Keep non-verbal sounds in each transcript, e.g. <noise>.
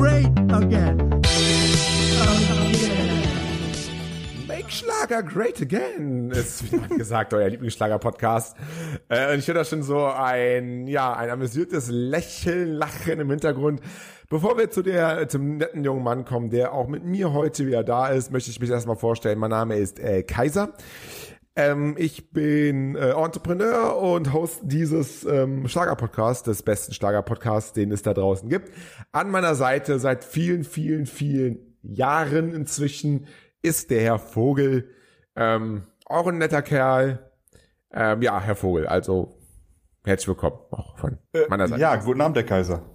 great again. Make Schlager great again, ist wie gesagt euer Lieblingsschlager-Podcast. Äh, und ich höre da schon so ein, ja, ein amüsiertes Lächeln, Lachen im Hintergrund. Bevor wir zu der, zum netten jungen Mann kommen, der auch mit mir heute wieder da ist, möchte ich mich erstmal vorstellen. Mein Name ist äh, Kaiser. Ähm, ich bin äh, Entrepreneur und Host dieses ähm, Schlager-Podcasts, des besten Schlager-Podcasts, den es da draußen gibt. An meiner Seite seit vielen, vielen, vielen Jahren inzwischen ist der Herr Vogel. Ähm, auch ein netter Kerl. Ähm, ja, Herr Vogel, also herzlich willkommen auch von meiner Seite. Ja, guten Abend, der Kaiser.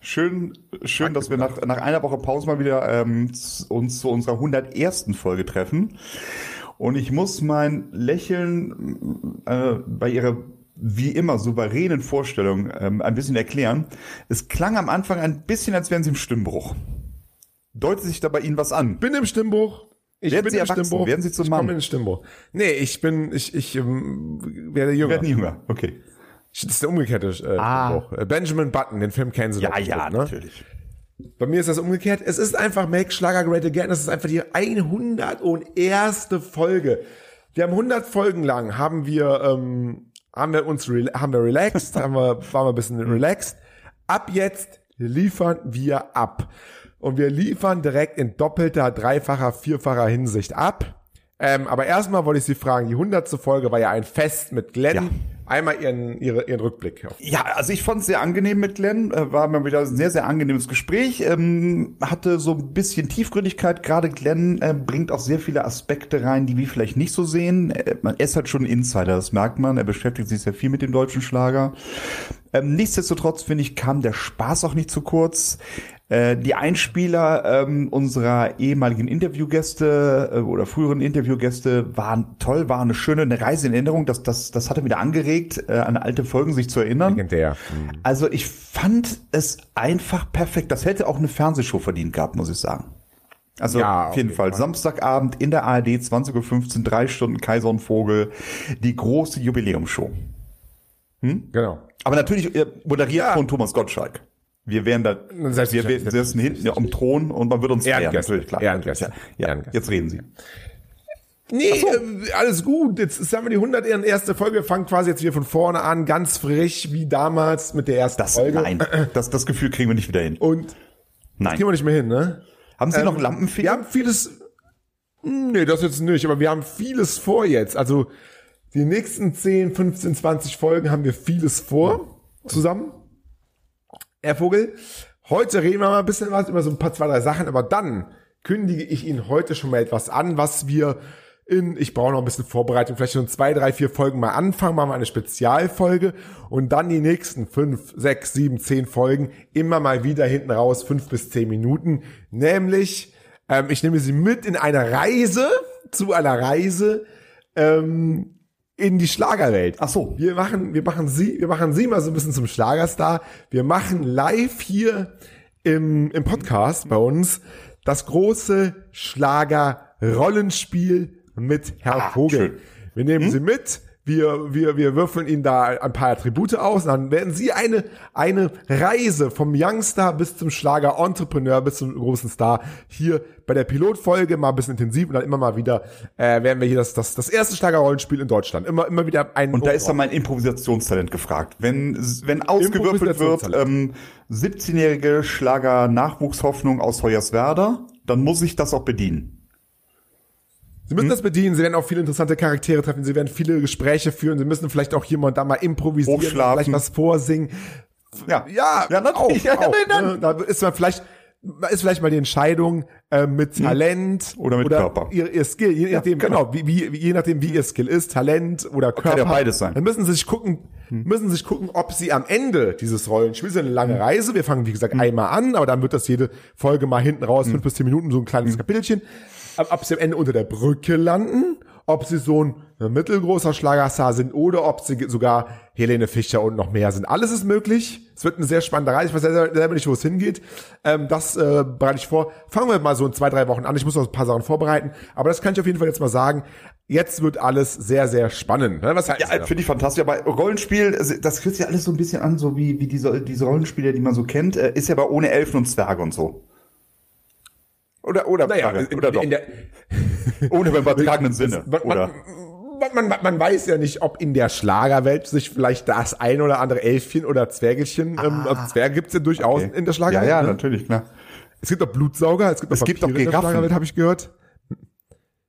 Schön, schön, dass wir nach, nach einer Woche Pause mal wieder ähm, uns zu unserer 101. Folge treffen. Und ich muss mein Lächeln äh, bei Ihrer wie immer souveränen Vorstellung ähm, ein bisschen erklären. Es klang am Anfang ein bisschen, als wären Sie im Stimmbruch. Deutet sich da bei Ihnen was an? bin im Stimmbruch. Ich Werden bin Sie im erwachsen? Stimmbruch. Werden Sie zum ich Mann? komme in den Stimmbruch. Nee, ich bin, ich, ich ähm, werde jünger. werden jünger. Okay. Das ist der umgekehrte äh, Ah. Stimmbruch. Äh, Benjamin Button, den Film kennen Sie doch bestimmt, ne? natürlich. Bei mir ist das umgekehrt. Es ist einfach Make Schlager Great Again. Das ist einfach die 101. Folge. Wir haben 100 Folgen lang, haben wir, ähm, haben wir uns, haben wir relaxed, haben wir, waren wir ein bisschen relaxed. Ab jetzt liefern wir ab. Und wir liefern direkt in doppelter, dreifacher, vierfacher Hinsicht ab. Ähm, aber erstmal wollte ich Sie fragen, die 100. Folge war ja ein Fest mit Glenn. Ja. Einmal Ihren, ihre, Ihren Rückblick. Ja, also ich fand es sehr angenehm mit Glenn, äh, war mal wieder ein sehr, sehr angenehmes Gespräch, ähm, hatte so ein bisschen Tiefgründigkeit, gerade Glenn äh, bringt auch sehr viele Aspekte rein, die wir vielleicht nicht so sehen. Äh, er ist halt schon ein Insider, das merkt man, er beschäftigt sich sehr viel mit dem deutschen Schlager. Ähm, nichtsdestotrotz, finde ich, kam der Spaß auch nicht zu kurz. Äh, die Einspieler ähm, unserer ehemaligen Interviewgäste äh, oder früheren Interviewgäste waren toll, war eine schöne eine Reise in Erinnerung. Das, das, das hatte wieder angeregt, äh, an alte Folgen sich zu erinnern. Legendär. Also ich fand es einfach perfekt. Das hätte auch eine Fernsehshow verdient gehabt, muss ich sagen. Also Ja, auf jeden Fall. Fall. Samstagabend in der ARD, 20.15 Uhr, drei Stunden Kaiser und Vogel, die große Jubiläumsshow. Genau. Aber natürlich moderiert Ja. von Thomas Gottschalk. Wir wären da, wir wir sitzen hinten ja, am Thron und man wird uns Ehrengäste. natürlich, klar. Ehrengäste. Ja, ja. Ehrengäste. jetzt reden Sie. Nee, äh, alles gut. Jetzt haben wir die 101. Folge. Wir fangen quasi jetzt wieder von vorne an, ganz frisch wie damals mit der ersten Das, Folge. nein, das, das Gefühl kriegen wir nicht wieder hin. Und Nein. gehen wir nicht mehr hin, ne? Haben Sie noch Ähm, Lampenfieber? Wir haben vieles. Nee, das jetzt nicht, aber wir haben vieles vor jetzt. Also die nächsten 10, 15, 20 Folgen haben wir vieles vor zusammen. Herr Vogel, heute reden wir mal ein bisschen was über so ein paar, zwei, drei Sachen, aber dann kündige ich Ihnen heute schon mal etwas an, was wir in, ich brauche noch ein bisschen Vorbereitung, vielleicht schon zwei, drei, vier Folgen mal anfangen, machen wir eine Spezialfolge und dann die nächsten fünf, sechs, sieben, zehn Folgen immer mal wieder hinten raus, fünf bis zehn Minuten, nämlich, ähm, ich nehme Sie mit in eine Reise, zu einer Reise, ähm, in die Schlagerwelt. Ach so. Wir machen, wir machen sie, wir machen sie mal so ein bisschen zum Schlagerstar. Wir machen live hier im, im Podcast bei uns das große Schlager-Rollenspiel mit Herr Ah, Vogel. schön. Wir nehmen sie mit. Wir, wir, wir würfeln Ihnen da ein paar Attribute aus. Und dann werden Sie eine, eine Reise vom Youngstar bis zum Schlager-Entrepreneur bis zum großen Star hier bei der Pilotfolge mal ein bisschen intensiv und dann immer mal wieder äh, werden wir hier das, das, das erste Schlager-Rollenspiel in Deutschland. Immer, immer wieder ein Und da ist dann mein Improvisationstalent gefragt. Wenn, wenn ausgewürfelt wird, ähm, 17-jährige Schlager-Nachwuchshoffnung aus Hoyerswerda, dann muss ich das auch bedienen. Sie müssen das bedienen, Sie werden auch viele interessante Charaktere treffen, Sie werden viele Gespräche führen, Sie müssen vielleicht auch hier und da mal improvisieren, vielleicht was vorsingen. Ja, Ja, ja natürlich. Auch, <laughs> ja, auch, dann- ne? Da ist man vielleicht, ist vielleicht mal die Entscheidung äh, mit Talent Hm. Oder mit Körper. Ihr, ihr Skill, je nachdem, genau. genau, wie, wie, je nachdem, wie ihr Skill ist, Talent oder Körper. ja beides sein. Hm. Dann müssen Sie sich gucken, müssen Sie sich gucken, ob Sie am Ende dieses Rollenspiels eine Hm. lange Reise. Wir fangen wie gesagt einmal an, aber dann wird das jede Folge mal hinten Hm. raus, fünf bis zehn Minuten so ein kleines Kapitelchen. Ob, Sie am Ende unter der Brücke landen ob sie so ein mittelgroßer Schlagerstar sind oder ob sie sogar Helene Fischer und noch mehr sind. Alles ist möglich. Es wird eine sehr spannende Reise. Ich weiß selber nicht, wo es hingeht. Ähm, das äh, bereite ich vor. Fangen wir mal so in zwei, drei Wochen an. Ich muss noch ein paar Sachen vorbereiten. Aber das kann ich auf jeden Fall jetzt mal sagen. Jetzt wird alles sehr, sehr spannend. Ne? Was heißt ja, finde ich fantastisch. Aber Rollenspiel, das fühlt sich alles so ein bisschen an, so wie, wie diese, diese Rollenspiele, die man so kennt. Äh, ist ja aber ohne Elfen und Zwerge und so. Oder, oder, naja, in, oder doch. In der, ohne beim übertragenen <laughs> Sinne. Man, oder? Man, man, man, weiß ja nicht, ob in der Schlagerwelt sich vielleicht das ein oder andere Elfchen oder Zwergelchen, ähm, ah, also Zwerge gibt's ja durchaus okay. in der Schlagerwelt. Ja, ja, ne? natürlich, klar. Es gibt auch Blutsauger, es gibt auch es gibt auch in der Schlagerwelt, habe ich gehört.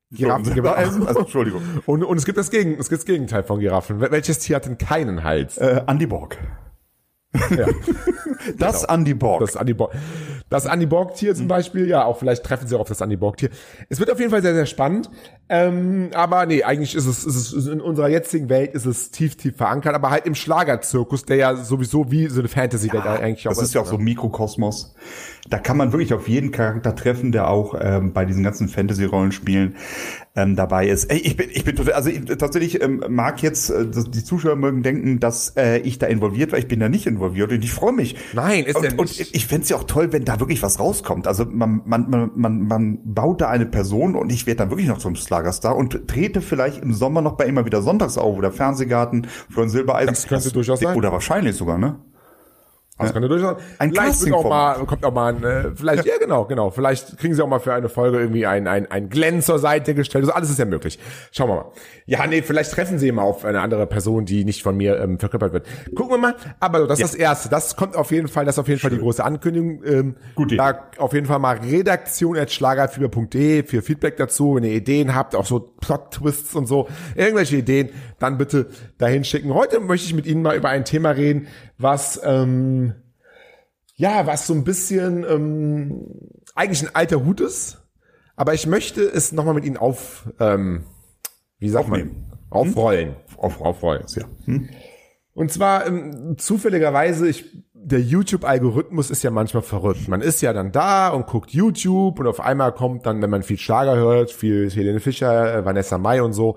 Giraffen gibt also, Entschuldigung. Und, und es gibt das Gegen, es gibt das Gegenteil von Giraffen. Welches Tier hat denn keinen Hals? Äh, Andy Borg. Ja. <laughs> das genau. Andy Borg. Das Andy Borg. Das Andy Borg-Tier zum mhm. Beispiel, ja, auch vielleicht treffen sie auch auf das Andy Borg-Tier. Es wird auf jeden Fall sehr, sehr spannend. Ähm, aber nee, eigentlich ist es, ist es in unserer jetzigen Welt ist es tief, tief verankert, aber halt im Schlagerzirkus, der ja sowieso wie so eine Fantasy-Welt ja, eigentlich auch ist. Das ist ja auch so ein Mikrokosmos. Da kann man wirklich auf jeden Charakter treffen, der auch ähm, bei diesen ganzen Fantasy-Rollenspielen ähm, dabei ist. Ey, ich bin, ich bin total, also ich, tatsächlich ähm, mag jetzt, äh, die Zuschauer mögen denken, dass äh, ich da involviert war. Ich bin da nicht involviert und ich freue mich. Nein, ist und, ja nicht. Und ich fände es ja auch toll, wenn da wirklich was rauskommt. Also man, man, man, man, man baut da eine Person und ich werde dann wirklich noch zum Schlagerstar und trete vielleicht im Sommer noch bei immer wieder Sonntags auf oder Fernsehgarten, Florian Silbereisen. Das könnte das, durchaus sein. Oder wahrscheinlich sogar, ne? Das kann ja durchaus ein vielleicht wird auch mal, kommt auch mal ein, äh, vielleicht, ja. ja genau, genau, vielleicht kriegen sie auch mal für eine Folge irgendwie ein, ein, ein Glenn zur Seite gestellt. Also alles ist ja möglich. Schauen wir mal. Ja, nee, vielleicht treffen sie mal auf eine andere Person, die nicht von mir ähm, verkörpert wird. Gucken wir mal. Aber so, das ja. ist das Erste. Das kommt auf jeden Fall, das ist auf jeden Schön. Fall die große Ankündigung. Ähm, Gut. Da auf jeden Fall mal redaktion.schlagerfieber.de für Feedback dazu. Wenn ihr Ideen habt, auch so Plot-Twists und so, irgendwelche Ideen, dann bitte dahin schicken. Heute möchte ich mit Ihnen mal über ein Thema reden, was ähm, ja, was so ein bisschen ähm, eigentlich ein alter Hut ist, aber ich möchte es nochmal mit Ihnen auf, ähm, wie sagt Aufnehmen. man, aufrollen, hm? auf, aufrollen. Ja. Hm? Und zwar ähm, zufälligerweise, ich, der YouTube-Algorithmus ist ja manchmal verrückt. Man ist ja dann da und guckt YouTube und auf einmal kommt dann, wenn man viel Schlager hört, viel Helene Fischer, äh, Vanessa Mai und so,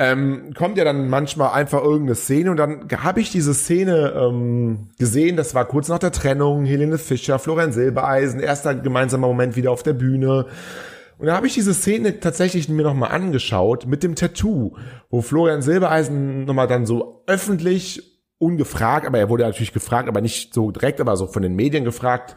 ähm, kommt ja dann manchmal einfach irgendeine Szene und dann habe ich diese Szene ähm, gesehen, das war kurz nach der Trennung, Helene Fischer, Florian Silbereisen, erster gemeinsamer Moment wieder auf der Bühne. Und da habe ich diese Szene tatsächlich mir nochmal angeschaut mit dem Tattoo, wo Florian Silbereisen nochmal dann so öffentlich ungefragt, aber er wurde natürlich gefragt, aber nicht so direkt, aber so von den Medien gefragt,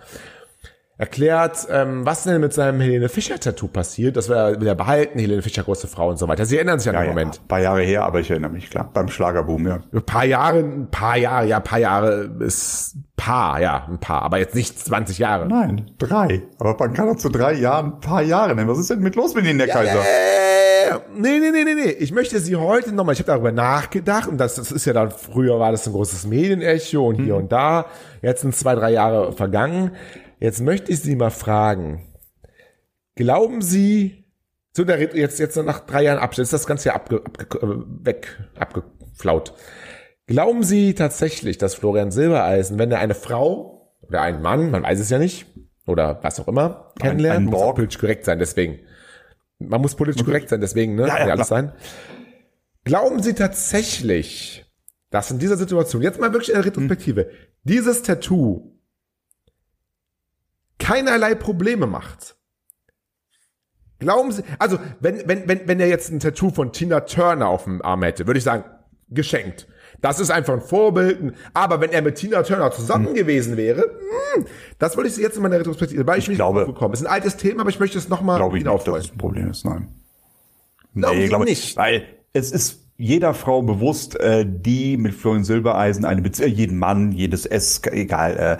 erklärt, ähm, was denn mit seinem Helene Fischer-Tattoo passiert. Das war wieder behalten, Helene Fischer, große Frau und so weiter. Sie erinnern sich an ja, den ja, Moment. Ein paar Jahre her, aber ich erinnere mich, klar. Beim Schlagerboom, ja. Ein paar Jahre, ein paar Jahre, ja, ein paar Jahre ist paar, ja, ein paar, aber jetzt nicht 20 Jahre. Nein, drei. Aber man kann doch zu drei Jahren ein paar Jahre nennen. Was ist denn mit los mit Ihnen, der ja, Kaiser? Äh, nee, nee, nee, nee, nee. Ich möchte Sie heute nochmal, ich habe darüber nachgedacht und das, das ist ja dann, früher war das ein großes Medienecho und hier hm. und da. Jetzt sind zwei, drei Jahre vergangen. Jetzt möchte ich Sie mal fragen. Glauben Sie, so der, jetzt, jetzt nach drei Jahren Abschluss, ist das Ganze ja abge, abge, äh, weg, abgeflaut. Glauben Sie tatsächlich, dass Florian Silbereisen, wenn er eine Frau oder einen Mann, man weiß es ja nicht, oder was auch immer, kennenlernt, ein, ein muss politisch korrekt sein, deswegen. Man muss politisch korrekt sein, deswegen, ne? Ja, ja, alles sein. Glauben Sie tatsächlich, dass in dieser Situation, jetzt mal wirklich in der Retrospektive, hm. dieses Tattoo keinerlei Probleme macht. Glauben Sie, also wenn, wenn, wenn, wenn er jetzt ein Tattoo von Tina Turner auf dem Arm hätte, würde ich sagen, geschenkt. Das ist einfach ein Vorbild. Aber wenn er mit Tina Turner zusammen hm. gewesen wäre, hm, das würde ich jetzt in meiner Retrospektive, weil ich, ich glaube, bekommen. ist ein altes Thema, aber ich möchte es nochmal Glaube ich nicht, dass es ein Problem ist, nein. Nee, glaube ich nicht. Weil es ist jeder Frau bewusst, äh, die mit Florian Silbereisen eine Beziehung, äh, jeden Mann, jedes S, egal,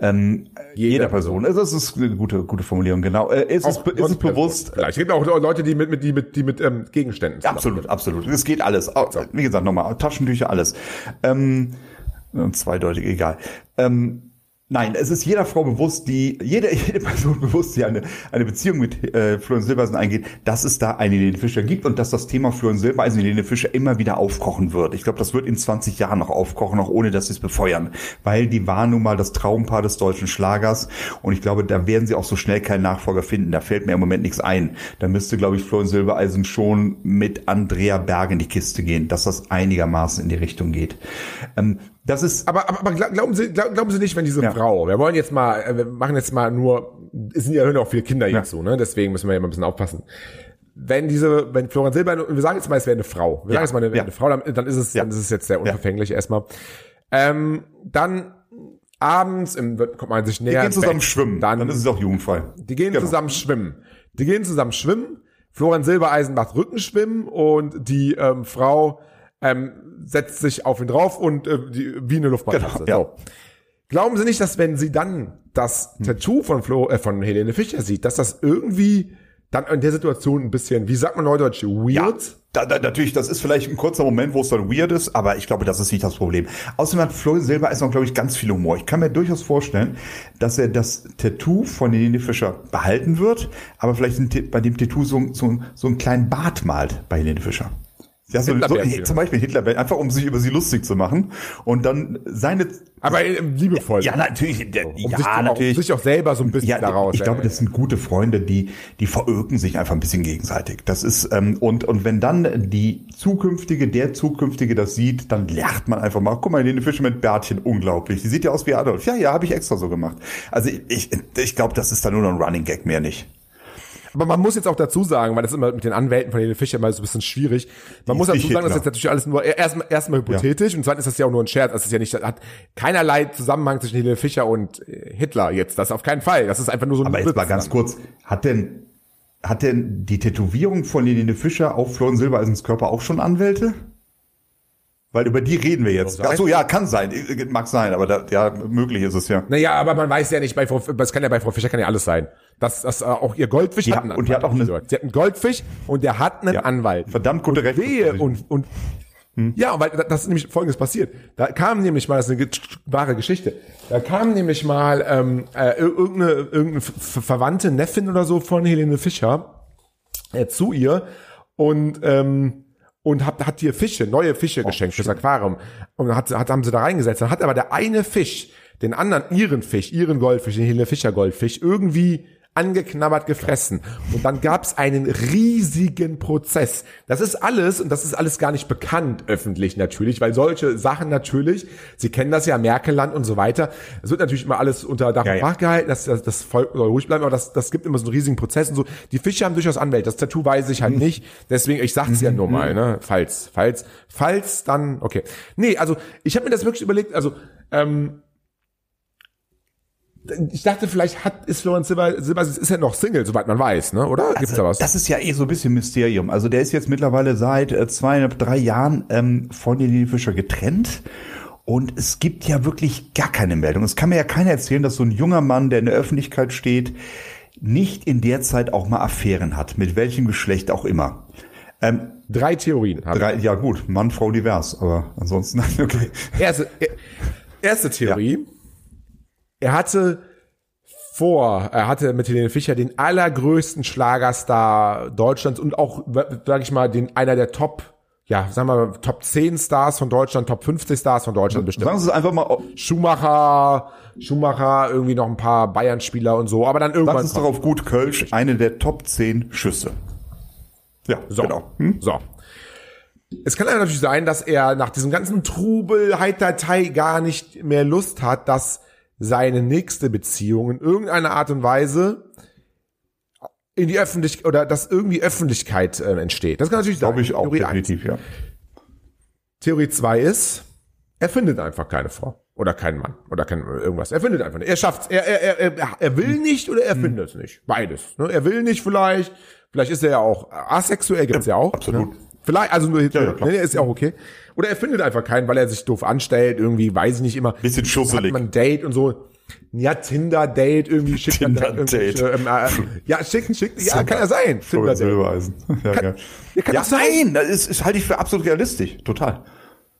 äh, ähm, jeder, jeder Person. Also das ist eine gute, gute Formulierung, genau. Äh, ist, es, ist es bewusst. Es gibt auch Leute, die mit, mit, die mit, die mit ähm, Gegenständen. Absolut, absolut. Es geht alles. Wie gesagt, nochmal, Taschentücher, alles. Ähm, zweideutig, egal. Ähm, Nein, es ist jeder Frau bewusst, die, jede, <laughs> jede Person bewusst, die eine, eine Beziehung mit äh, Florian Silbereisen eingeht, dass es da eine Helene Fischer gibt und dass das Thema Florian Silbereisen und Helene Fischer immer wieder aufkochen wird. Ich glaube, das wird in 20 Jahren noch aufkochen, auch ohne dass sie es befeuern. Weil die war nun mal das Traumpaar des deutschen Schlagers und ich glaube, da werden sie auch so schnell keinen Nachfolger finden. Da fällt mir im Moment nichts ein. Da müsste, glaube ich, Florian Silbereisen schon mit Andrea Berg in die Kiste gehen, dass das einigermaßen in die Richtung geht. Ähm, das ist. Aber, aber, aber glauben Sie, glauben Sie nicht, wenn diese ja. Frau, wir wollen jetzt mal, äh, wir machen jetzt mal nur, es sind ja auch viele Kinder ja. jetzt so, ne? Deswegen müssen wir ja mal ein bisschen aufpassen. Wenn diese, wenn Florian Silber, wir sagen jetzt mal, es wäre eine Frau, wir ja. sagen jetzt mal eine, ja. eine Frau, dann, dann ist es, dann ist es jetzt sehr unverfänglich erstmal. Ähm, dann abends im, kommt man sich näher. Die gehen zusammen Bett, schwimmen, dann, dann ist es auch jugendfrei. Die gehen genau. zusammen schwimmen. Die gehen zusammen schwimmen. Florian Silbereisen macht Rückenschwimmen und die ähm, Frau ähm, setzt sich auf ihn drauf und äh, die, wie eine Luftmatratze. Genau, ja. so. Glauben Sie nicht, dass wenn Sie dann das hm. Tattoo von Flo, äh, von Helene Fischer sieht, dass das irgendwie dann in der Situation ein bisschen, wie sagt man neudeutsch, weird? Ja, da, da, natürlich, das ist vielleicht ein kurzer Moment, wo es dann weird ist, aber ich glaube, das ist nicht das Problem. Außerdem hat Florian Silber ist noch, glaube ich, ganz viel Humor. Ich kann mir durchaus vorstellen, dass er das Tattoo von Helene Fischer behalten wird, aber vielleicht bei dem Tattoo so, so, so einen kleinen Bart malt bei Helene Fischer. Ja, so, so, zum Beispiel Hitler, einfach um sich über sie lustig zu machen und dann seine. Aber liebevoll. Ja, natürlich. Der, um ja, sich natürlich. Auch, sich auch selber so ein bisschen ja, daraus. Ich ey. glaube, das sind gute Freunde, die, die veröken sich einfach ein bisschen gegenseitig. Das ist, ähm, und, und wenn dann die zukünftige, der zukünftige das sieht, dann lacht man einfach mal. Guck mal, Helene Fische mit Bärtchen, unglaublich. Die sieht ja aus wie Adolf. Ja, ja, habe ich extra so gemacht. Also ich, ich glaube, das ist dann nur noch ein Running Gag, mehr nicht. Aber man muss jetzt auch dazu sagen, weil das ist immer mit den Anwälten von Helene Fischer immer so ein bisschen schwierig. Man Die muss dazu sagen, das ist jetzt natürlich alles nur erstmal erstmal hypothetisch ja. und zweitens ist das ja auch nur ein Scherz. Das ist ja nicht, hat keinerlei Zusammenhang zwischen Helene Fischer und äh, Hitler jetzt. Das auf keinen Fall. Das ist einfach nur so ein Aber jetzt mal ganz kurz. Hat denn, hat denn die Tätowierung von Helene Fischer auf Florian Silbereisens Körper auch schon Anwälte? Weil über die reden wir jetzt. Ach so, ja, kann sein. Mag sein, aber da, ja, möglich ist es ja. Naja, aber man weiß ja nicht, bei Frau, das kann ja bei Frau Fischer kann ja alles sein. Das, das äh, auch ihr Goldfisch ja, hat einen Anwalt. Und die hat auch eine, sie hat einen Goldfisch und der hat einen ja, Anwalt. Verdammt gute Rechte. Wehe und, und, hm. Ja, weil das ist nämlich Folgendes passiert. Da kam nämlich mal, das ist eine wahre Geschichte, da kam nämlich mal ähm, äh, irgendeine, irgendeine verwandte Neffin oder so von Helene Fischer äh, zu ihr und ähm, und hat, hat ihr Fische, neue Fische oh, geschenkt fürs Aquarium. Und hat, hat, haben sie da reingesetzt. Dann hat aber der eine Fisch den anderen, ihren Fisch, ihren Goldfisch, den Helene Fischer Goldfisch, irgendwie angeknabbert gefressen. Und dann gab es einen riesigen Prozess. Das ist alles, und das ist alles gar nicht bekannt öffentlich natürlich, weil solche Sachen natürlich, Sie kennen das ja, Merkelland und so weiter, es wird natürlich immer alles unter Dach und Fach gehalten, dass das, das Volk soll ruhig bleiben, aber das, das gibt immer so einen riesigen Prozess und so. Die Fische haben durchaus Anwälte, das Tattoo weiß ich halt mhm. nicht, deswegen, ich sag's ja nur mhm. mal, ne, falls, falls, falls, dann, okay. Nee, also, ich habe mir das wirklich überlegt, also, ähm, ich dachte, vielleicht hat, ist Florian Silber, Silber ist ja noch Single, soweit man weiß, ne? oder? Gibt's also, da was? Das ist ja eh so ein bisschen Mysterium. Also der ist jetzt mittlerweile seit äh, zweieinhalb, drei Jahren ähm, von Helene Fischer getrennt. Und es gibt ja wirklich gar keine Meldung. Es kann mir ja keiner erzählen, dass so ein junger Mann, der in der Öffentlichkeit steht, nicht in der Zeit auch mal Affären hat, mit welchem Geschlecht auch immer. Ähm, drei Theorien. Drei, ja gut, Mann, Frau divers, aber ansonsten <laughs> okay. Erste, erste Theorie. Ja er hatte vor, er hatte mit Helene Fischer den allergrößten Schlagerstar Deutschlands und auch, sag ich mal, den einer der Top, ja, sagen wir mal, Top 10 Stars von Deutschland, Top 50 Stars von Deutschland bestimmt. Sagen Sie es einfach mal. Schumacher, Schumacher, irgendwie noch ein paar Bayern-Spieler und so, aber dann irgendwann. Das ist doch auf gut Kölsch eine der Top 10 Schüsse. Ja, so. genau. Hm? So. Es kann natürlich sein, dass er nach diesem ganzen Trubel, Heitertei gar nicht mehr Lust hat, dass seine nächste Beziehung in irgendeiner Art und Weise in die Öffentlichkeit oder dass irgendwie Öffentlichkeit äh, entsteht. Das kann natürlich sein. Glaube ich auch Theorie definitiv, 1. ja. Theorie 2 ist, er findet einfach keine Frau oder keinen Mann oder kein irgendwas. Er findet einfach nicht. Er schafft's. Er, er, er, er will nicht oder er hm. findet es nicht. Beides. Ne? Er will nicht vielleicht. Vielleicht ist er ja auch asexuell, gibt's ja, ja auch. Absolut. Ne? Vielleicht, also nur. Ja, ja, nee, ist ja auch okay. Oder er findet einfach keinen, weil er sich doof anstellt, irgendwie, weiß ich nicht immer. Bisschen schusselig. Hat man ein Date und so. Ja, Tinder-Date, irgendwie schickt Tinder dann Date. Ähm, äh, ja, schicken, schicken, ja, kann ja sein. Tinder-Date. Ja, kann, ja, kann ja, sein. Das ist, ist halte ich für absolut realistisch. Total.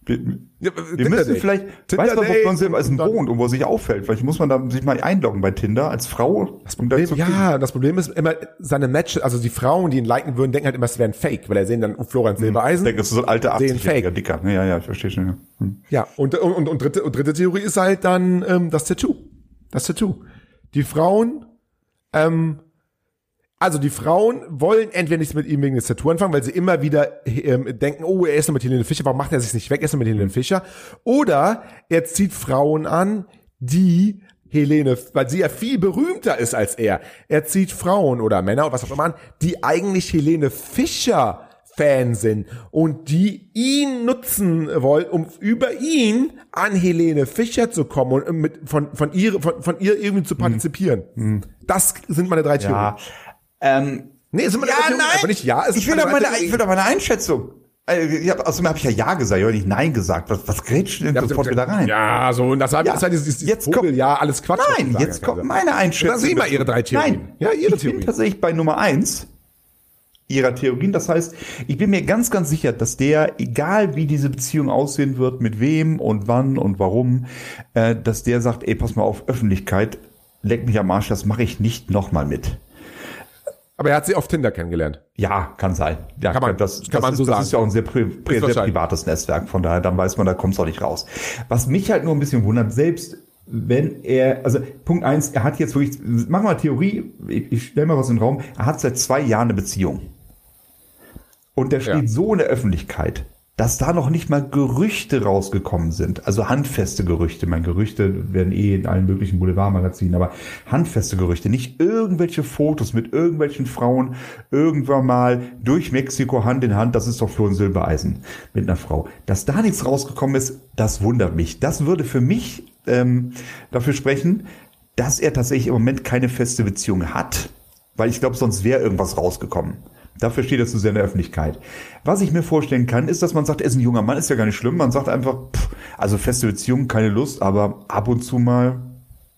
Wir, ja, wir müssen vielleicht, Tinder weiß man, wo man selber als ein wohnt und wo sich auffällt. Vielleicht muss man da sich mal einloggen bei Tinder als Frau. Das Problem, ja, das Problem ist immer, seine Match, also die Frauen, die ihn liken würden, denken halt immer, es wäre ein Fake, weil er sehen dann Florian hm. Silbereisen. Ich denke, das ist so ein alter 80 Fake. Dicker. Ja, ja, ich verstehe schon. Ja, hm. ja und, und, und, dritte, und dritte Theorie ist halt dann ähm, das Tattoo. Das Tattoo. Die Frauen ähm, also die Frauen wollen entweder nichts mit ihm wegen des Tattoo anfangen, weil sie immer wieder ähm, denken, oh, er ist noch mit Helene Fischer, warum macht er sich nicht weg, er ist noch mit Helene Fischer? Oder er zieht Frauen an, die Helene, weil sie ja viel berühmter ist als er. Er zieht Frauen oder Männer oder was auch immer an, die eigentlich Helene Fischer Fan sind und die ihn nutzen wollen, um über ihn an Helene Fischer zu kommen und mit, von, von, ihr, von, von ihr irgendwie zu hm. partizipieren. Hm. Das sind meine drei Theorien. Ja. Ähm, nee, ist immer ja, nein. Aber nicht ja. ich will doch meine, ich will doch meine Einschätzung. Also, ich hab, außerdem habe ich ja Ja gesagt, ich habe nicht Nein gesagt. Was, was grätscht denn ja, sofort wieder rein? Ja, so, und das hat ja, das dieses, dieses jetzt Vogel, kommt, ja, alles Quatsch. Nein, jetzt kommt meine Einschätzung. Das sind immer Ihre drei Theorien. Nein, ja, Ihre ich Theorien. bin tatsächlich bei Nummer eins Ihrer Theorien. Das heißt, ich bin mir ganz, ganz sicher, dass der, egal wie diese Beziehung aussehen wird, mit wem und wann und warum, äh, dass der sagt, ey, pass mal auf, Öffentlichkeit, leck mich am Arsch, das mache ich nicht nochmal mit. Aber er hat sie auf Tinder kennengelernt. Ja, kann sein. Ja, kann man, das, kann das man so ist, sagen. Das ist ja auch ein sehr, pri sehr privates Netzwerk. Von daher, dann weiß man, da kommt es auch nicht raus. Was mich halt nur ein bisschen wundert, selbst wenn er, also Punkt eins, er hat jetzt wirklich, machen wir mal Theorie, ich, ich stelle mal was in den Raum, er hat seit zwei Jahren eine Beziehung. Und der steht ja. so in der Öffentlichkeit dass da noch nicht mal Gerüchte rausgekommen sind. Also handfeste Gerüchte. Mein Gerüchte werden eh in allen möglichen Boulevardmagazinen, aber handfeste Gerüchte. Nicht irgendwelche Fotos mit irgendwelchen Frauen irgendwann mal durch Mexiko Hand in Hand. Das ist doch Florian Silbereisen mit einer Frau. Dass da nichts rausgekommen ist, das wundert mich. Das würde für mich ähm, dafür sprechen, dass er tatsächlich im Moment keine feste Beziehung hat. Weil ich glaube, sonst wäre irgendwas rausgekommen. Dafür steht er zu sehr in der Öffentlichkeit. Was ich mir vorstellen kann, ist, dass man sagt, er ist ein junger Mann, ist ja gar nicht schlimm. Man sagt einfach, pff, also feste Beziehung, keine Lust, aber ab und zu mal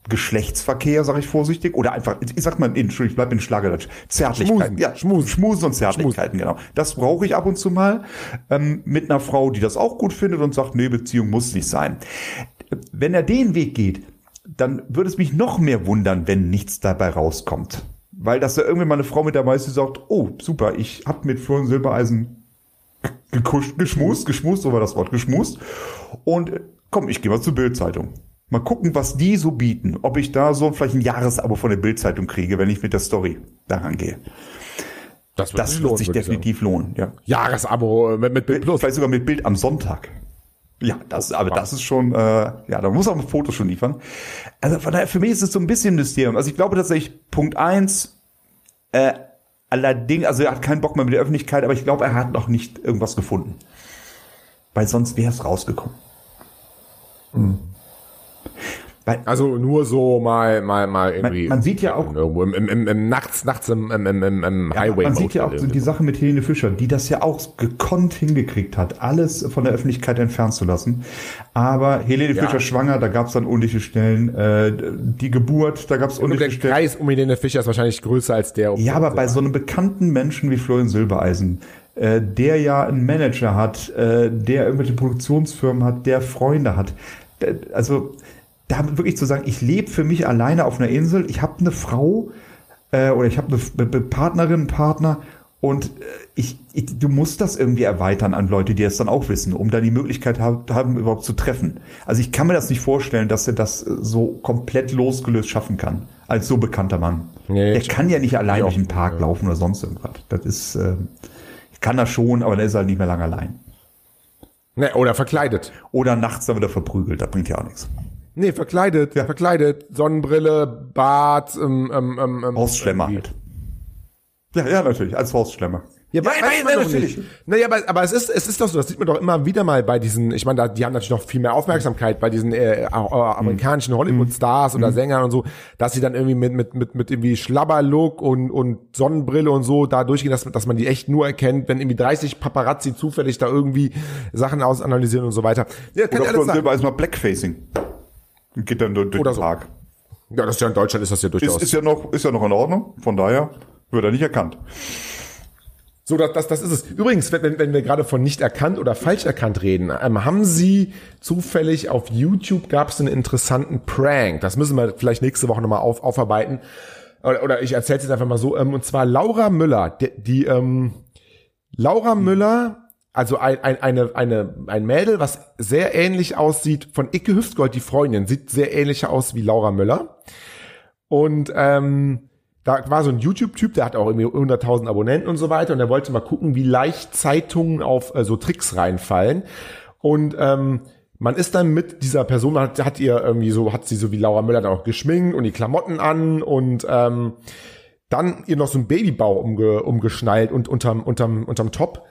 Geschlechtsverkehr, sage ich vorsichtig, oder einfach, ich sag mal, Entschuldigung, ich bleib in Schlagerdeutsch, Zärtlichkeiten, Schmusen. ja, Schmusen, Schmusen und Zärtlichkeiten, Schmusen. genau. Das brauche ich ab und zu mal ähm, mit einer Frau, die das auch gut findet und sagt, nee, Beziehung muss nicht sein. Wenn er den Weg geht, dann würde es mich noch mehr wundern, wenn nichts dabei rauskommt. Weil dass da irgendwie mal eine Frau mit dabei ist, die sagt, oh, super, ich hab mit Florian Silbereisen gekuscht, geschmust, geschmust, so war das Wort, geschmust. Und äh, komm, ich gehe mal zur Bildzeitung. Mal gucken, was die so bieten. Ob ich da so vielleicht ein Jahresabo von der Bildzeitung kriege, wenn ich mit der Story daran gehe. Das wird, das wird lohnen, sich definitiv lohnen, ja. Jahresabo mit, mit Bild Plus. Vielleicht sogar mit Bild am Sonntag. Ja, das, aber das ist schon, äh, ja, da muss auch ein Foto schon liefern. Also von daher, für mich ist es so ein bisschen ein Mysterium. Also ich glaube tatsächlich, Punkt eins, äh, allerdings, also er hat keinen Bock mehr mit der Öffentlichkeit, aber ich glaube, er hat noch nicht irgendwas gefunden. Weil sonst wäre es rausgekommen. Mhm. Weil, also nur so mal, mal, mal irgendwie. Man, man sieht ja auch irgendwo im, im, im, im nachts, nachts im, im, im, im ja, Highway. Man sieht ja auch so die Sache mit Helene Fischer, die das ja auch gekonnt hingekriegt hat, alles von der Öffentlichkeit entfernen zu lassen. Aber Helene ja. Fischer schwanger, da gab es dann undichte Stellen. Äh, die Geburt, da gab es undichte Stellen. Der Kreis um Helene Fischer ist wahrscheinlich größer als der. Um ja, aber bei so einem bekannten Menschen wie Florian Silbereisen, äh, der ja einen Manager hat, äh, der irgendwelche Produktionsfirmen hat, der Freunde hat. Also da wirklich zu sagen, ich lebe für mich alleine auf einer Insel, ich habe eine Frau äh, oder ich habe eine Partnerin, Partner und äh, ich, ich, du musst das irgendwie erweitern an Leute, die das dann auch wissen, um dann die Möglichkeit haben, haben, überhaupt zu treffen. Also ich kann mir das nicht vorstellen, dass er das so komplett losgelöst schaffen kann, als so bekannter Mann. Nee, er kann ja nicht allein durch den Park ja. laufen oder sonst irgendwas. Das ist, äh, kann er schon, aber der ist halt nicht mehr lange allein. Nee, oder verkleidet. Oder nachts dann wieder verprügelt, das bringt ja auch nichts. Nee, verkleidet, ja. verkleidet, Sonnenbrille, Bart, ähm, ähm, ähm, ähm Hausschlemmer halt. Ja, ja, natürlich, als Hausschlemmer. Ja, ja, weiß man natürlich. Nicht. Naja, aber, aber es ist, es ist doch so, das sieht man doch immer wieder mal bei diesen, ich meine, da, die haben natürlich noch viel mehr Aufmerksamkeit bei diesen äh, äh, amerikanischen Hollywood-Stars oder mhm. Sängern und so, dass sie dann irgendwie mit, mit, mit, mit irgendwie Schlabberlook und, und Sonnenbrille und so da durchgehen, dass, dass man die echt nur erkennt, wenn irgendwie 30 Paparazzi zufällig da irgendwie Sachen ausanalysieren und so weiter. Ja, kann Oder ja alles mal Blackfacing. Geht dann durch Oder den Tag. Ja, das ist ja in Deutschland ist das ja durchaus. Ist, ist ja noch, ist ja noch in Ordnung. Von daher wird er nicht erkannt. So, das, das, das ist es. Übrigens, wenn, wenn wir gerade von nicht erkannt oder falsch erkannt reden, ähm, haben Sie zufällig auf YouTube gab es einen interessanten Prank. Das müssen wir vielleicht nächste Woche nochmal auf, aufarbeiten. Oder, oder ich erzähle es jetzt einfach mal so. Ähm, und zwar Laura Müller, die, die ähm, Laura Müller, also ein, ein, eine, eine, ein Mädel, was sehr ähnlich aussieht, von Icke Hüftgold, die Freundin, sieht sehr ähnlich aus wie Laura Müller. Und ähm, da war so ein YouTube-Typ, der hat auch irgendwie 100.000 Abonnenten und so weiter und der wollte mal gucken, wie leicht Zeitungen auf äh, so Tricks reinfallen. Und ähm, man ist dann mit dieser Person, hat, hat ihr irgendwie so, hat sie so wie Laura Müller dann auch geschminkt und die Klamotten an und ähm, dann ihr noch so ein Babybau umge, umgeschnallt und unterm, unterm, unterm Top.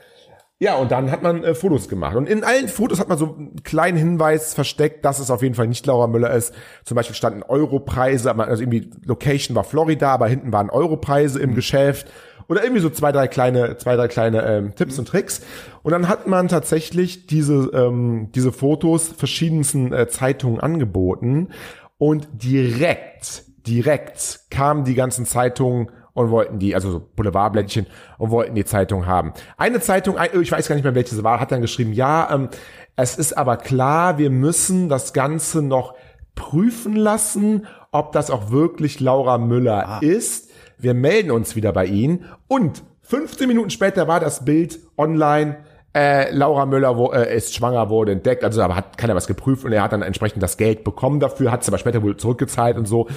Ja, und dann hat man äh, Fotos gemacht. Und in allen Fotos hat man so einen kleinen Hinweis versteckt, dass es auf jeden Fall nicht Laura Müller ist. Zum Beispiel standen Europreise, also irgendwie Location war Florida, aber hinten waren Europreise im mhm. Geschäft. Oder irgendwie so zwei, drei kleine, zwei, drei kleine ähm, Tipps mhm. und Tricks. Und dann hat man tatsächlich diese, ähm, diese Fotos verschiedensten äh, Zeitungen angeboten. Und direkt, direkt kamen die ganzen Zeitungen und wollten die, also so Boulevardblättchen und wollten die Zeitung haben. Eine Zeitung, ich weiß gar nicht mehr, welche es war, hat dann geschrieben, ja, ähm, es ist aber klar, wir müssen das Ganze noch prüfen lassen, ob das auch wirklich Laura Müller ah. ist. Wir melden uns wieder bei Ihnen und 15 Minuten später war das Bild online äh, Laura Müller wo, äh, ist schwanger, wurde entdeckt, also aber hat keiner was geprüft und er hat dann entsprechend das Geld bekommen dafür, hat es aber später wohl zurückgezahlt und so.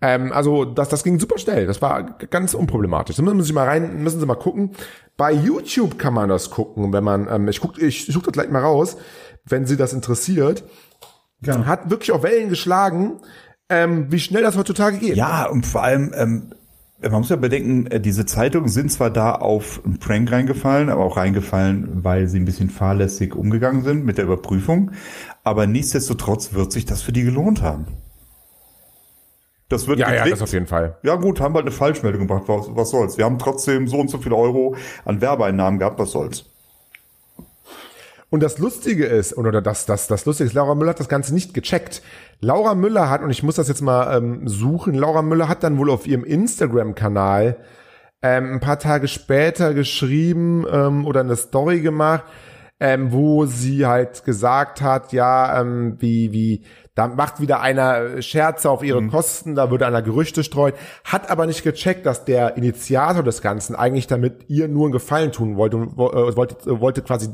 Ähm, also das, das ging super schnell, das war ganz unproblematisch. Da müssen Sie mal rein, müssen Sie mal gucken. Bei YouTube kann man das gucken, wenn man, ähm, ich guck, ich suche das gleich mal raus, wenn Sie das interessiert. Ja. Hat wirklich auch Wellen geschlagen, ähm, wie schnell das heutzutage geht. Ja, und vor allem, ähm, man muss ja bedenken, äh, diese Zeitungen sind zwar da auf einen Prank reingefallen, aber auch reingefallen, weil sie ein bisschen fahrlässig umgegangen sind mit der Überprüfung. Aber nichtsdestotrotz wird sich das für die gelohnt haben. Das wird ja, geklickt. ja, das auf jeden Fall. Ja gut, haben halt eine Falschmeldung gemacht. Was, was soll's? Wir haben trotzdem so und so viele Euro an Werbeeinnahmen gehabt. Was soll's? Und das Lustige ist, oder das, das, das Lustige ist, Laura Müller hat das Ganze nicht gecheckt. Laura Müller hat, und ich muss das jetzt mal ähm, suchen, Laura Müller hat dann wohl auf ihrem Instagram-Kanal ähm, ein paar Tage später geschrieben ähm, oder eine Story gemacht, ähm, wo sie halt gesagt hat, ja, ähm, wie, wie, da macht wieder einer Scherze auf ihre mhm. Kosten, da würde einer Gerüchte streuen, hat aber nicht gecheckt, dass der Initiator des Ganzen eigentlich damit ihr nur einen Gefallen tun wollte und äh, wollte, wollte quasi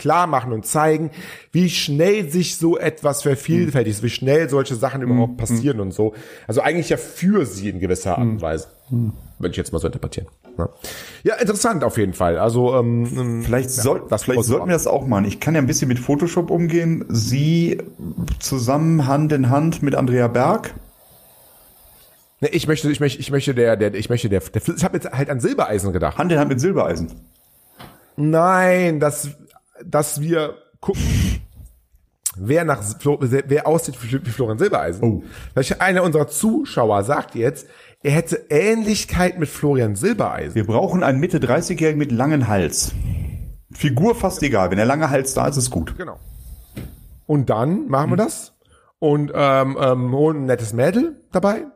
klar machen und zeigen, wie schnell sich so etwas vervielfältigt, mhm. wie schnell solche Sachen überhaupt mhm. passieren mhm. und so. Also eigentlich ja für sie in gewisser Art und mhm. Weise. Mhm. Würde ich jetzt mal so interpretieren. Ja, ja interessant auf jeden Fall. Also ähm, ähm vielleicht, ja, soll, vielleicht sollten wir das auch machen. Ich kann ja ein bisschen mit Photoshop umgehen. Sie zusammen Hand in Hand mit Andrea Berg. Nee, ich möchte, ich möchte, ich möchte der, der, ich möchte der, der ich habe jetzt halt an Silbereisen gedacht. Hand in Hand mit Silbereisen. Nein, das dass wir gucken, wer nach wer aussieht wie Florian Silbereisen. Oh. Einer unserer Zuschauer sagt jetzt, er hätte Ähnlichkeit mit Florian Silbereisen. Wir brauchen einen Mitte 30-Jährigen mit langen Hals. Figur fast egal. Wenn der lange Hals da ist, ist gut. Genau. Und dann machen wir hm. das und ähm, ähm, holen ein nettes Mädel dabei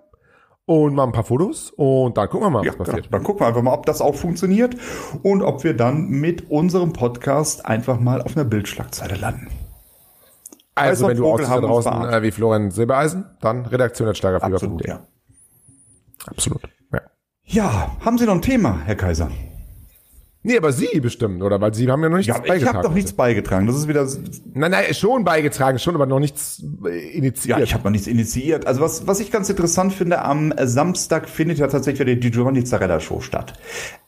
und machen ein paar Fotos und dann gucken wir mal, was ja, passiert. Dann gucken wir einfach mal, ob das auch funktioniert und ob wir dann mit unserem Podcast einfach mal auf einer Bildschlagzeile landen. Also, also wenn du aussiehst da draußen äh, wie Florian Silbereisen, dann redaktion Absolut, ja. Absolut, ja. Ja, haben Sie noch ein Thema, Herr Kaiser? Nee, aber Sie bestimmt, oder? Weil Sie haben ja noch nichts ja, beigetragen. Ich habe doch nichts beigetragen. Das ist wieder. Nein, nein, schon beigetragen, schon, aber noch nichts äh, initiiert. Ja, ich habe noch nichts initiiert. Also was, was ich ganz interessant finde, am Samstag findet ja tatsächlich wieder die Giovanni Zarella Show statt.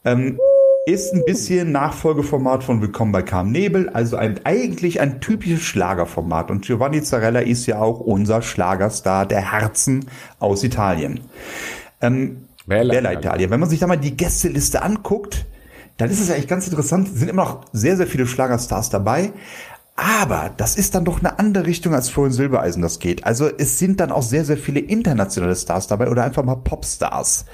Ähm, ist ein bisschen Nachfolgeformat von Willkommen bei Carm Nebel, also ein, eigentlich ein typisches Schlagerformat. Und Giovanni Zarella ist ja auch unser Schlagerstar der Herzen aus Italien. Ähm, Bella Italien. Wenn man sich da mal die Gästeliste anguckt, dann ist es ja echt ganz interessant, sind immer noch sehr, sehr viele Schlagerstars dabei. Aber das ist dann doch eine andere Richtung, als Florian Silbereisen das geht. Also es sind dann auch sehr, sehr viele internationale Stars dabei oder einfach mal Popstars.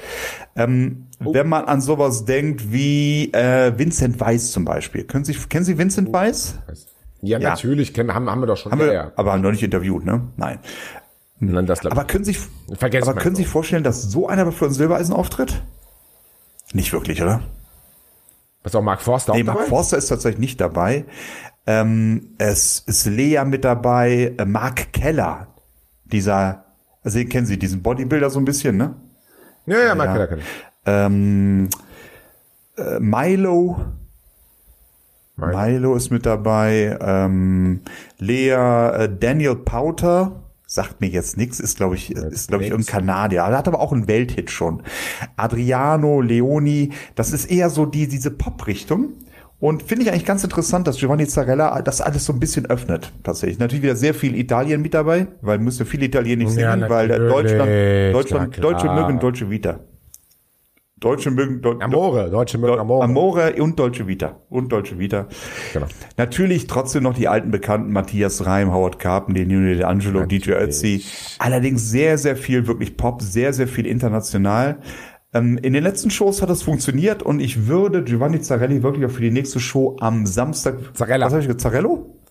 Ähm, oh. Wenn man an sowas denkt wie äh, Vincent Weiss zum Beispiel. Können Sie, kennen Sie Vincent oh. Weiss? Ja, ja, natürlich, kennen, haben, haben wir doch schon. Haben wir, aber haben noch nicht interviewt, ne? Nein. Nein das aber können Sie, aber können Sie sich vorstellen, dass so einer bei Florian Silbereisen auftritt? Nicht wirklich, oder? Was auch Mark Forster Nee, auch Mark dabei? Forster ist tatsächlich nicht dabei. Ähm, es ist Lea mit dabei, äh, Mark Keller, dieser, also den kennen Sie, diesen Bodybuilder so ein bisschen, ne? Ja, ja, Mark Keller kenn ich. Ähm, äh, Milo, Milo. Milo ist mit dabei, ähm, Lea, äh, Daniel Powter, sagt mir jetzt nichts, ist glaube ich, ist glaube ich irgendein Kanadier, hat aber auch einen Welthit schon. Adriano, Leoni, das ist eher so die, diese Pop-Richtung. Und finde ich eigentlich ganz interessant, dass Giovanni Zarella das alles so ein bisschen öffnet, tatsächlich. Natürlich wieder sehr viel Italien mit dabei, weil müsste viel Italienisch Ja, singen, weil äh, natürlich, Deutschland, Deutschland. Deutsche mögen Deutsche Vita. Deutsche mögen Deu Amore, Deutsche mögen Amore. Amore und Deutsche Vita. Und Deutsche Vita. Genau. Natürlich trotzdem noch die alten Bekannten, Matthias Reim, Howard Carpenter, Nino D'Angelo, DJ Ötzi. Allerdings sehr, sehr viel wirklich Pop, sehr, sehr viel international. Ähm, in den letzten Shows hat das funktioniert und ich würde Giovanni Zarelli wirklich auch für die nächste Show am Samstag. Zarella. Was habe ich gesagt? Zarello?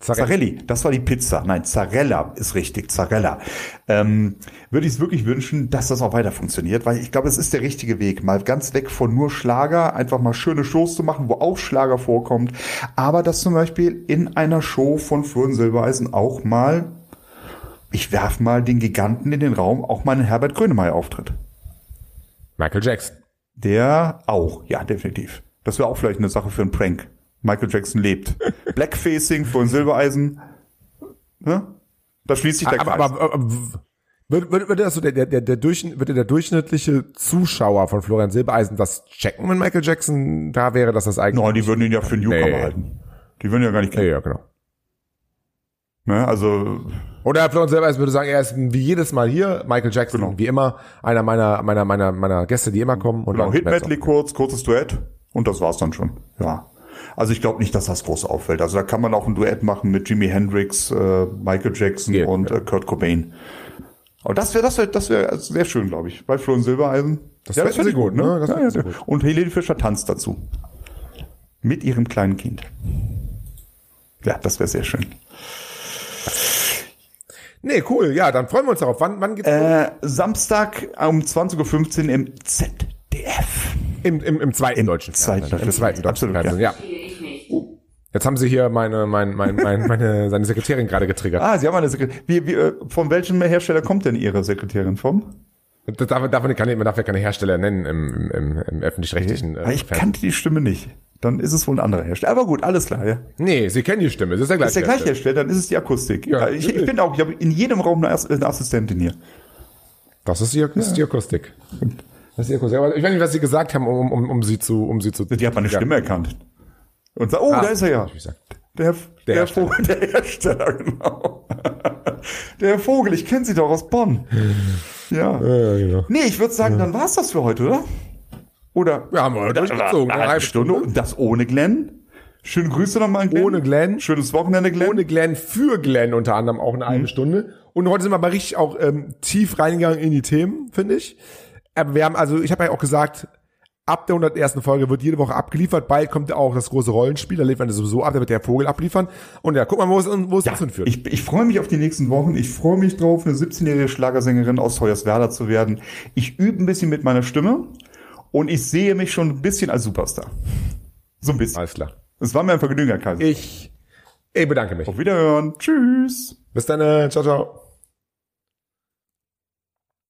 Zarelli, das war die Pizza. Nein, Zarella ist richtig, Zarella. Ähm, würde ich es wirklich wünschen, dass das auch weiter funktioniert, weil ich glaube, es ist der richtige Weg. Mal ganz weg von nur Schlager, einfach mal schöne Shows zu machen, wo auch Schlager vorkommt. Aber dass zum Beispiel in einer Show von Florian Silbereisen auch mal, ich werf mal den Giganten in den Raum, auch mal ein Herbert Grönemeyer auftritt. Michael Jackson. Der auch, ja, definitiv. Das wäre auch vielleicht eine Sache für einen Prank. Michael Jackson lebt. <laughs> Blackfacing von Silbereisen. Ne? Da schließt sich der Aber, Kreis. aber, aber würde, würde, würde das so der, der, der, der, Durchschnitt, würde der durchschnittliche Zuschauer von Florian Silbereisen das checken, wenn Michael Jackson da wäre, dass das eigentlich. Nein, die würden ihn ja für einen Newcomer Nee. halten. Die würden ja gar nicht ja, kennen. ja, genau. Ne? Also, Oder Florian Silbereisen würde sagen, er ist wie jedes Mal hier, Michael Jackson, Genau. wie immer, einer meiner, meiner, meiner, meiner Gäste, die immer kommen. Und genau, dann Hit bleibt Medley kurz, kurzes Duett und das war's dann schon. Ja. Also ich glaube nicht, dass das groß auffällt. Also da kann man auch ein Duett machen mit Jimi Hendrix, äh, Michael Jackson Geht, und ja. äh, Kurt Cobain. Aber das wäre das wäre das wäre sehr schön, glaube ich. Bei Florian Silbereisen. Das ja, sie ich gut, ne? Das ja, ja, ja. gut. Und Helene Fischer tanzt dazu. Mit ihrem kleinen Kind. Ja, das wäre sehr schön. Nee, cool, ja, dann freuen wir uns darauf. Wann, wann geht's? Äh, Samstag um 20.15 Uhr im ZDF. Im, im, im zweiten im deutschen zweiten Fernsehen. Im zweiten deutschen Absolut, ja. Ja. Jetzt haben sie hier meine, mein, mein, mein, <laughs> meine, seine Sekretärin gerade getriggert. Ah, Sie haben eine Sekretärin. Wie, wie, äh, von welchem Hersteller kommt denn Ihre Sekretärin? Vom? Das darf, darf man, kann, man darf ja keine Hersteller nennen im, im, im, öffentlich-rechtlichen äh, ich Fernsehen. kannte die Stimme nicht. Dann ist es wohl ein anderer Hersteller. Aber gut, alles klar, ja. Nee, sie kennen die Stimme. Das ist der gleiche. Ist der gleiche Hersteller. Dann ist es die Akustik. Ja, Ja, ich, ich bin auch, ich habe in jedem Raum eine, Ass- eine Assistentin hier. Das ist die, das ist die Akustik. Das ist die Akustik. Aber ich weiß nicht, was sie gesagt haben, um, um, um sie zu, um sie zu. Die hat meine Ja. Stimme erkannt. Und sagt, oh, Ah, da ist er ja. Der, der, Hersteller. Vogel, <laughs> der Hersteller, genau. der Herr Vogel, ich kenne Sie doch aus Bonn. Ja. Ja, genau. Nee, ich würde sagen, dann war's das für heute, oder? Oder? Wir haben wir durchgezogen. Eine halbe Stunde. Und das ohne Glenn. Schöne Grüße nochmal an Glenn. Ohne Glenn. Schönes Wochenende, Glenn. Ohne Glenn, für Glenn unter anderem auch eine Mhm. halbe Stunde. Und heute sind wir aber richtig auch ähm, tief reingegangen in die Themen, finde ich. Aber wir haben also, ich habe ja auch gesagt, ab der 101. Folge wird jede Woche abgeliefert. Bald kommt ja auch das große Rollenspiel. Da liefern wir sowieso ab, da wird der Vogel abliefern. Und ja, guck mal, wo es, wo es uns hinführt. Ich, ich freue mich auf die nächsten Wochen. Ich freue mich drauf, eine 17-jährige Schlagersängerin aus Hoyerswerda zu werden. Ich übe ein bisschen mit meiner Stimme und ich sehe mich schon ein bisschen als Superstar. So ein bisschen. Alles klar. Es war mir ein Vergnügen, Herr Kaiser. Ich, ich bedanke mich. Auf Wiederhören. Tschüss. Bis dann. äh, Ciao, ciao.